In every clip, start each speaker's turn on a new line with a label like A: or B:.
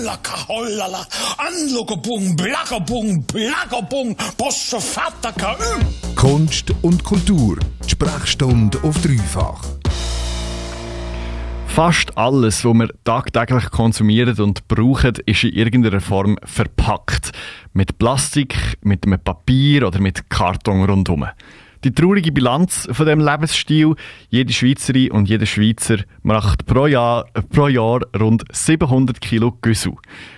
A: hollaka, hollala, anlokobung, blakobung, blakobung, posso fattaka,
B: Kunst und Kultur. Die Sprechstunde auf dreifach.
C: Fast alles, was wir tagtäglich konsumieren und brauchen, ist in irgendeiner Form verpackt. Mit Plastik, mit einem Papier oder mit Karton rundherum. Die traurige Bilanz von dem Lebensstil, jede Schweizerin und jeder Schweizer macht pro Jahr, pro Jahr rund 700 Kilo Güssel.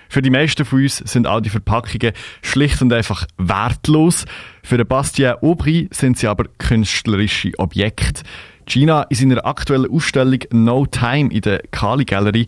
C: Für die meisten von uns sind all die Verpackungen schlicht und einfach wertlos. Für den Bastien Aubry sind sie aber künstlerische Objekte. Gina in seiner aktuellen Ausstellung No Time in der Kali Gallery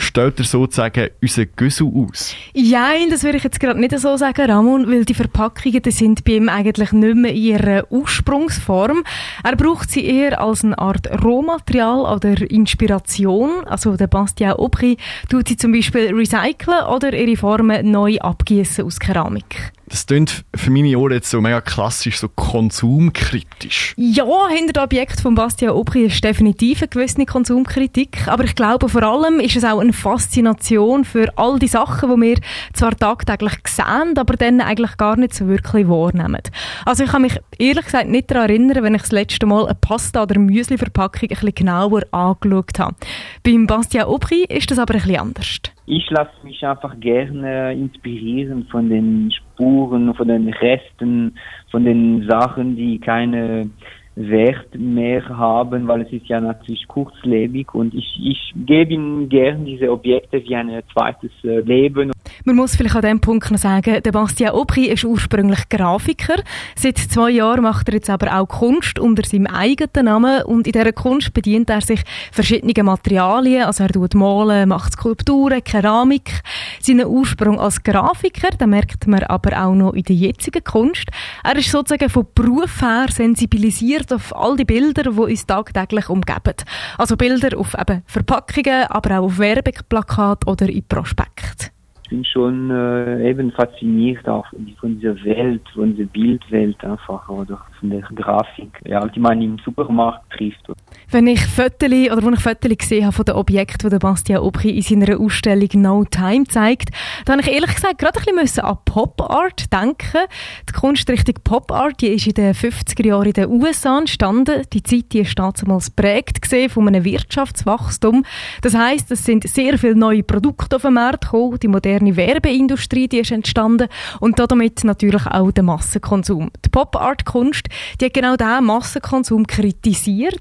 C: stellt er sozusagen unseren Güssel aus?
D: Nein, das würde ich jetzt gerade nicht so sagen, Ramon, weil die Verpackungen die sind bei ihm eigentlich nicht mehr in ihrer Ursprungsform. Er braucht sie eher als eine Art Rohmaterial oder Inspiration. Also der Bastien Aubry tut sie zum Beispiel recyceln oder ihre Formen neu abgießen aus Keramik.
C: Das klingt für meine Ohren jetzt so mega klassisch, so konsumkritisch.
D: Ja, hinter dem Objekt von Bastien Aubry ist definitiv eine gewisse Konsumkritik, aber ich glaube vor allem ist es auch eine Faszination für all die Sachen, die wir zwar tagtäglich sehen, aber dann eigentlich gar nicht so wirklich wahrnehmen. Also ich kann mich ehrlich gesagt nicht daran erinnern, wenn ich das letzte Mal eine Pasta- oder Müsli-Verpackung ein bisschen genauer angeschaut habe. Beim Bastien Aubry ist das aber ein bisschen anders.
E: Ich lasse mich einfach gerne inspirieren von den Spuren, von den Resten, von den Sachen, die keine Wert mehr haben, weil es ist ja natürlich kurzlebig und ich, ich gebe ihnen gerne diese Objekte wie ein zweites äh, Leben.
D: Man muss vielleicht an diesem Punkt noch sagen, der Bastien Aubry ist ursprünglich Grafiker. Seit zwei Jahren macht er jetzt aber auch Kunst unter seinem eigenen Namen und in dieser Kunst bedient er sich verschiedene Materialien, also er tut malen, macht Skulpturen, Keramik. Seinen Ursprung als Grafiker, den merkt man aber auch noch in der jetzigen Kunst. Er ist sozusagen von Beruf her sensibilisiert auf all die Bilder, die uns tagtäglich umgeben. Also Bilder auf eben Verpackungen, aber auch auf Werbeplakaten oder in Prospekten
E: bin schon äh, eben fasziniert auch von dieser Welt, von dieser Bildwelt einfach oder von der Grafik, ja, die man im Supermarkt trifft.
D: Wenn ich Fotos oder wenn ich Fotos gesehen habe von den Objekten, die Bastien Aubry in seiner Ausstellung No Time zeigt, dann habe ich ehrlich gesagt gerade ein bisschen an Pop Art denken. Die Kunstrichtung Pop Art, die ist in den 50er Jahren in den USA entstanden. Die Zeit, die ist damals prägt von einem Wirtschaftswachstum. Das heißt, es sind sehr viele neue Produkte auf den Markt gekommen, die moderne Werbeindustrie die ist entstanden und damit natürlich auch der Massenkonsum. Die Pop-Art-Kunst, die hat genau diesen Massenkonsum kritisiert.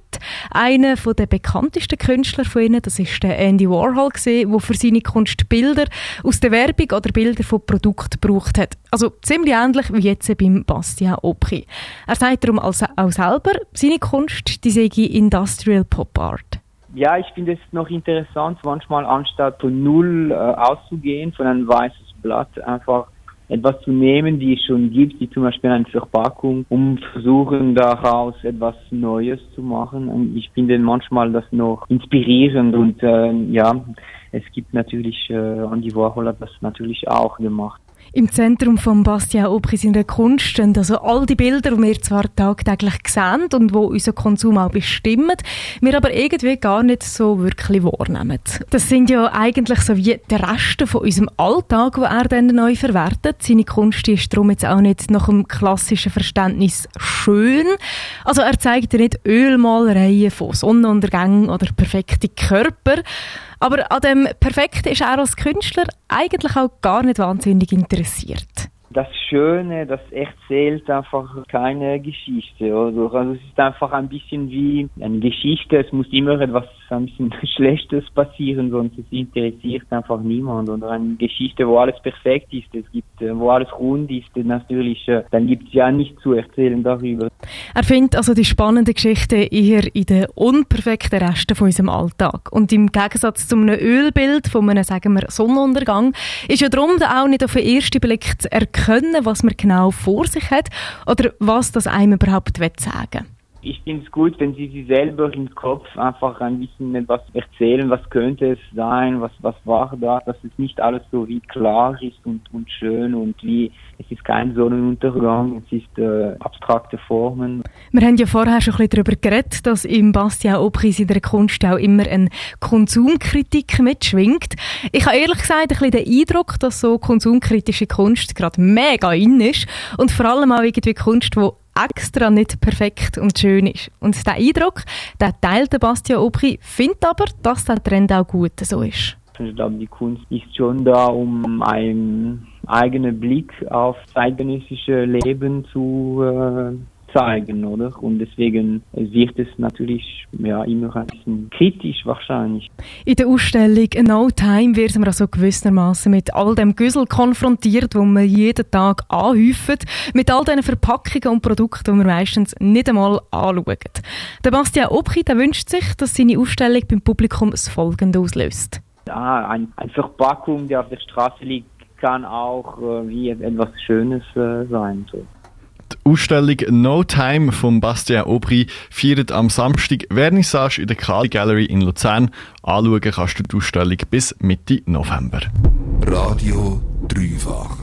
D: Einer der bekanntesten Künstler von ihnen, das ist der Andy Warhol der für seine Kunst Bilder aus der Werbung oder Bilder von Produkten gebraucht hat. Also ziemlich ähnlich wie jetzt beim Bastien Aubry. Er sagt darum also auch selber, seine Kunst, die sei Industrial Pop Art.
E: Ja, ich finde es noch interessant, manchmal anstatt von Null äh, auszugehen, von einem weißes Blatt einfach etwas zu nehmen, die es schon gibt, wie zum Beispiel eine Verpackung, um versuchen daraus etwas Neues zu machen. Und ich finde manchmal das noch inspirierend und äh, ja, es gibt natürlich, äh, Andy Warhol hat das natürlich auch gemacht.
D: Im Zentrum von Bastien Aubry seiner Kunst stehen also all die Bilder, die wir zwar tagtäglich sehen und wo unseren Konsum auch bestimmen, wir aber irgendwie gar nicht so wirklich wahrnehmen. Das sind ja eigentlich so wie die Reste von unserem Alltag, wo er dann neu verwertet. Seine Kunst ist darum jetzt auch nicht nach dem klassischen Verständnis schön. Also er zeigt ja nicht Ölmalereien von Sonnenuntergängen oder perfekte Körper, aber an dem Perfekten ist er als Künstler eigentlich auch gar nicht wahnsinnig interessiert
E: das Schöne, das erzählt einfach keine Geschichte. Oder? Also es ist einfach ein bisschen wie eine Geschichte. Es muss immer etwas bisschen Schlechtes passieren, sonst es interessiert einfach niemand. Oder eine Geschichte, wo alles perfekt ist, es gibt, äh, wo alles rund ist, natürlich, äh, dann gibt es ja nichts zu erzählen darüber.
D: Er findet also die spannende Geschichte eher in den unperfekten Resten von unserem Alltag. Und im Gegensatz zu einem Ölbild von einem, sagen wir, Sonnenuntergang, ist ja darum auch nicht auf den ersten Blick zu erkennen, was man genau vor sich hat oder was das einem überhaupt sagen
E: Ich finde es gut, wenn Sie sich selber im Kopf einfach ein bisschen etwas erzählen, was könnte es sein, was, was war da, dass es nicht alles so wie klar ist und, und schön und wie, es ist kein Sonnenuntergang, es ist äh, abstrakte Formen.
D: Wir haben ja vorher schon ein bisschen darüber geredet, dass im Bastian Opri in der Kunst auch immer eine Konsumkritik mitschwingt. Ich habe ehrlich gesagt ein bisschen den Eindruck, dass so konsumkritische Kunst gerade mega in ist und vor allem auch irgendwie Kunst, die extra nicht perfekt und schön ist. Und der Eindruck, der teilt der Bastian Opri, findet aber, dass der Trend auch gut so ist.
E: Ich glaube, die Kunst ist schon da, um einen eigenen Blick auf zeitgenössische Leben zu äh, zeigen, oder? Und deswegen wird es natürlich ja, immer ein bisschen kritisch wahrscheinlich.
D: In der Ausstellung No Time wird man also gewissermaßen mit all dem Güssel konfrontiert, wo man jeden Tag anhäuft, mit all diesen Verpackungen und Produkten, die man meistens nicht einmal anschaut. Der Bastian Obchi der wünscht sich, dass seine Ausstellung beim Publikum das Folgende auslöst.
E: Ja, ein, eine Verpackung, die auf der Straße liegt, kann auch äh, wie etwas Schönes äh, sein. So.
C: Ausstellung No Time von Bastien Aubry feiert am Samstag Vernissage in der Kali Gallery in Luzern. Anschauen kannst du die Ausstellung bis Mitte November.
B: Radio Dreifach.